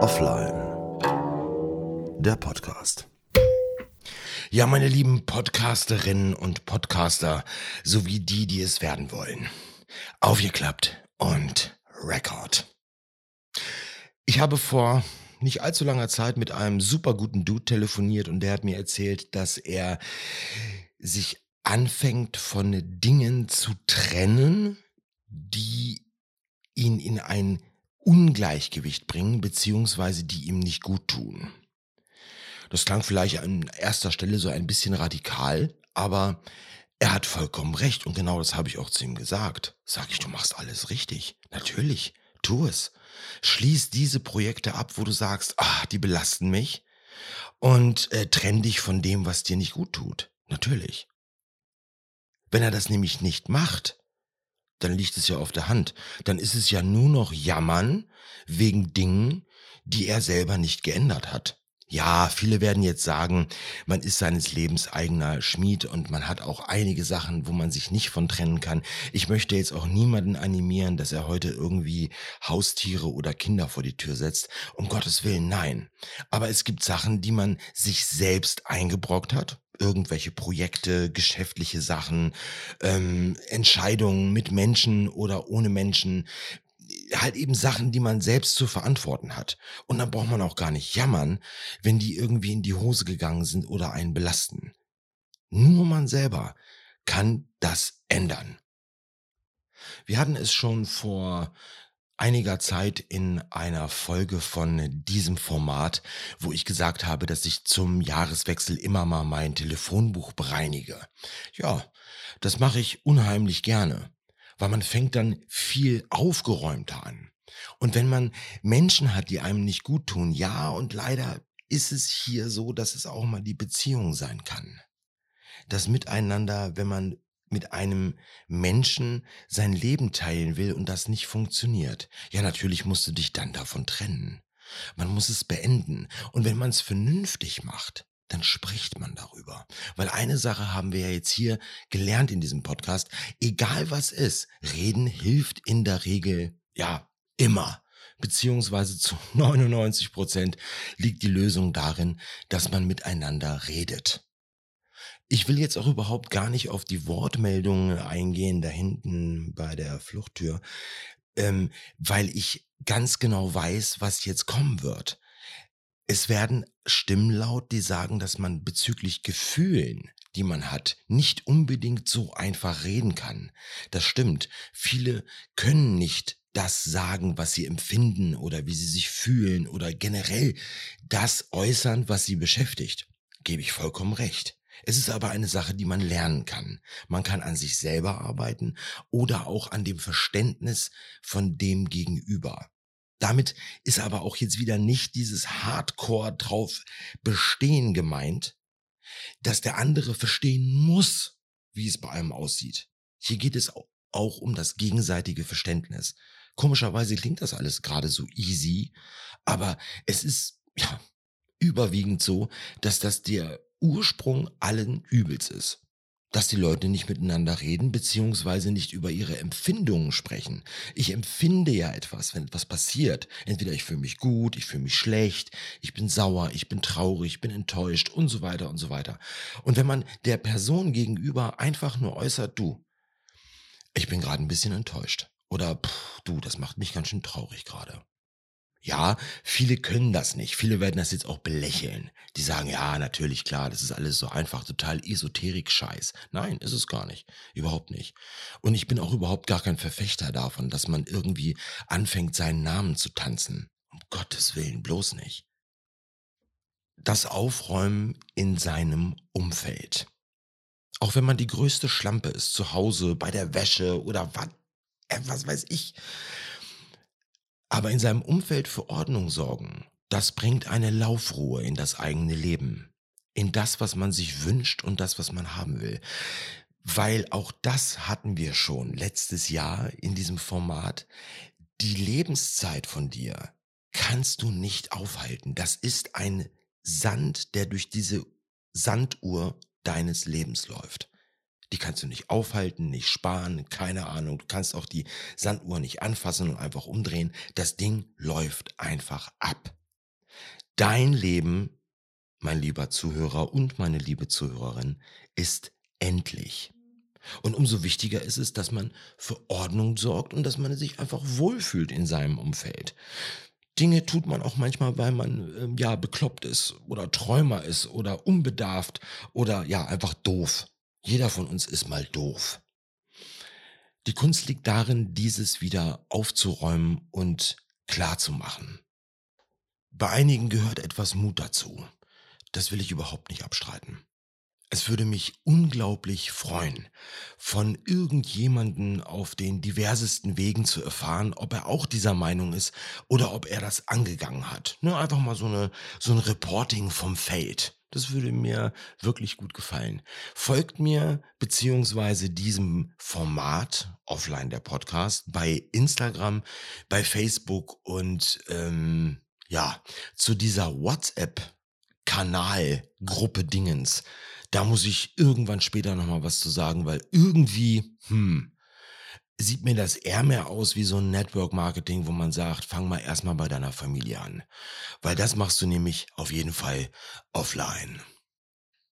Offline. Der Podcast. Ja, meine lieben Podcasterinnen und Podcaster, sowie die, die es werden wollen. Aufgeklappt und Record. Ich habe vor nicht allzu langer Zeit mit einem super guten Dude telefoniert und der hat mir erzählt, dass er sich anfängt von Dingen zu trennen, die ihn in ein Ungleichgewicht bringen, beziehungsweise die ihm nicht gut tun. Das klang vielleicht an erster Stelle so ein bisschen radikal, aber er hat vollkommen recht und genau das habe ich auch zu ihm gesagt. Sag ich, du machst alles richtig. Natürlich, tu es. Schließ diese Projekte ab, wo du sagst, ah, die belasten mich und äh, trenn dich von dem, was dir nicht gut tut. Natürlich. Wenn er das nämlich nicht macht, dann liegt es ja auf der Hand. Dann ist es ja nur noch Jammern wegen Dingen, die er selber nicht geändert hat. Ja, viele werden jetzt sagen, man ist seines Lebens eigener Schmied und man hat auch einige Sachen, wo man sich nicht von trennen kann. Ich möchte jetzt auch niemanden animieren, dass er heute irgendwie Haustiere oder Kinder vor die Tür setzt. Um Gottes Willen, nein. Aber es gibt Sachen, die man sich selbst eingebrockt hat irgendwelche Projekte, geschäftliche Sachen, ähm, Entscheidungen mit Menschen oder ohne Menschen, halt eben Sachen, die man selbst zu verantworten hat. Und dann braucht man auch gar nicht jammern, wenn die irgendwie in die Hose gegangen sind oder einen belasten. Nur man selber kann das ändern. Wir hatten es schon vor einiger Zeit in einer Folge von diesem Format, wo ich gesagt habe, dass ich zum Jahreswechsel immer mal mein Telefonbuch bereinige. Ja, das mache ich unheimlich gerne, weil man fängt dann viel aufgeräumter an. Und wenn man Menschen hat, die einem nicht gut tun, ja, und leider ist es hier so, dass es auch mal die Beziehung sein kann. Das Miteinander, wenn man mit einem Menschen sein Leben teilen will und das nicht funktioniert, ja natürlich musst du dich dann davon trennen. Man muss es beenden. Und wenn man es vernünftig macht, dann spricht man darüber. Weil eine Sache haben wir ja jetzt hier gelernt in diesem Podcast. Egal was ist, reden hilft in der Regel, ja, immer. Beziehungsweise zu 99 Prozent liegt die Lösung darin, dass man miteinander redet. Ich will jetzt auch überhaupt gar nicht auf die Wortmeldungen eingehen, da hinten bei der Fluchttür, ähm, weil ich ganz genau weiß, was jetzt kommen wird. Es werden Stimmen laut, die sagen, dass man bezüglich Gefühlen, die man hat, nicht unbedingt so einfach reden kann. Das stimmt. Viele können nicht das sagen, was sie empfinden oder wie sie sich fühlen oder generell das äußern, was sie beschäftigt. Gebe ich vollkommen recht. Es ist aber eine Sache, die man lernen kann. Man kann an sich selber arbeiten oder auch an dem Verständnis von dem Gegenüber. Damit ist aber auch jetzt wieder nicht dieses Hardcore drauf bestehen gemeint, dass der andere verstehen muss, wie es bei einem aussieht. Hier geht es auch um das gegenseitige Verständnis. Komischerweise klingt das alles gerade so easy, aber es ist ja überwiegend so, dass das der Ursprung allen Übels ist. Dass die Leute nicht miteinander reden, beziehungsweise nicht über ihre Empfindungen sprechen. Ich empfinde ja etwas, wenn etwas passiert. Entweder ich fühle mich gut, ich fühle mich schlecht, ich bin sauer, ich bin traurig, ich bin enttäuscht und so weiter und so weiter. Und wenn man der Person gegenüber einfach nur äußert, du, ich bin gerade ein bisschen enttäuscht. Oder pff, du, das macht mich ganz schön traurig gerade. Ja, viele können das nicht. Viele werden das jetzt auch belächeln. Die sagen, ja, natürlich, klar, das ist alles so einfach, total Esoterik-Scheiß. Nein, ist es gar nicht. Überhaupt nicht. Und ich bin auch überhaupt gar kein Verfechter davon, dass man irgendwie anfängt, seinen Namen zu tanzen. Um Gottes Willen, bloß nicht. Das Aufräumen in seinem Umfeld. Auch wenn man die größte Schlampe ist, zu Hause, bei der Wäsche oder was, äh, was weiß ich. Aber in seinem Umfeld für Ordnung sorgen, das bringt eine Laufruhe in das eigene Leben, in das, was man sich wünscht und das, was man haben will. Weil auch das hatten wir schon letztes Jahr in diesem Format. Die Lebenszeit von dir kannst du nicht aufhalten. Das ist ein Sand, der durch diese Sanduhr deines Lebens läuft. Die kannst du nicht aufhalten, nicht sparen, keine Ahnung. Du kannst auch die Sanduhr nicht anfassen und einfach umdrehen. Das Ding läuft einfach ab. Dein Leben, mein lieber Zuhörer und meine liebe Zuhörerin, ist endlich. Und umso wichtiger ist es, dass man für Ordnung sorgt und dass man sich einfach wohlfühlt in seinem Umfeld. Dinge tut man auch manchmal, weil man ähm, ja bekloppt ist oder Träumer ist oder unbedarft oder ja einfach doof. Jeder von uns ist mal doof. Die Kunst liegt darin, dieses wieder aufzuräumen und klar zu machen. Bei einigen gehört etwas Mut dazu. Das will ich überhaupt nicht abstreiten. Es würde mich unglaublich freuen, von irgendjemanden auf den diversesten Wegen zu erfahren, ob er auch dieser Meinung ist oder ob er das angegangen hat. Nur einfach mal so eine, so ein Reporting vom Feld. Das würde mir wirklich gut gefallen. Folgt mir beziehungsweise diesem Format offline der Podcast bei Instagram, bei Facebook und ähm, ja zu dieser WhatsApp Kanalgruppe Dingens da muss ich irgendwann später nochmal was zu sagen, weil irgendwie, hm, sieht mir das eher mehr aus wie so ein Network-Marketing, wo man sagt, fang mal erstmal bei deiner Familie an. Weil das machst du nämlich auf jeden Fall offline.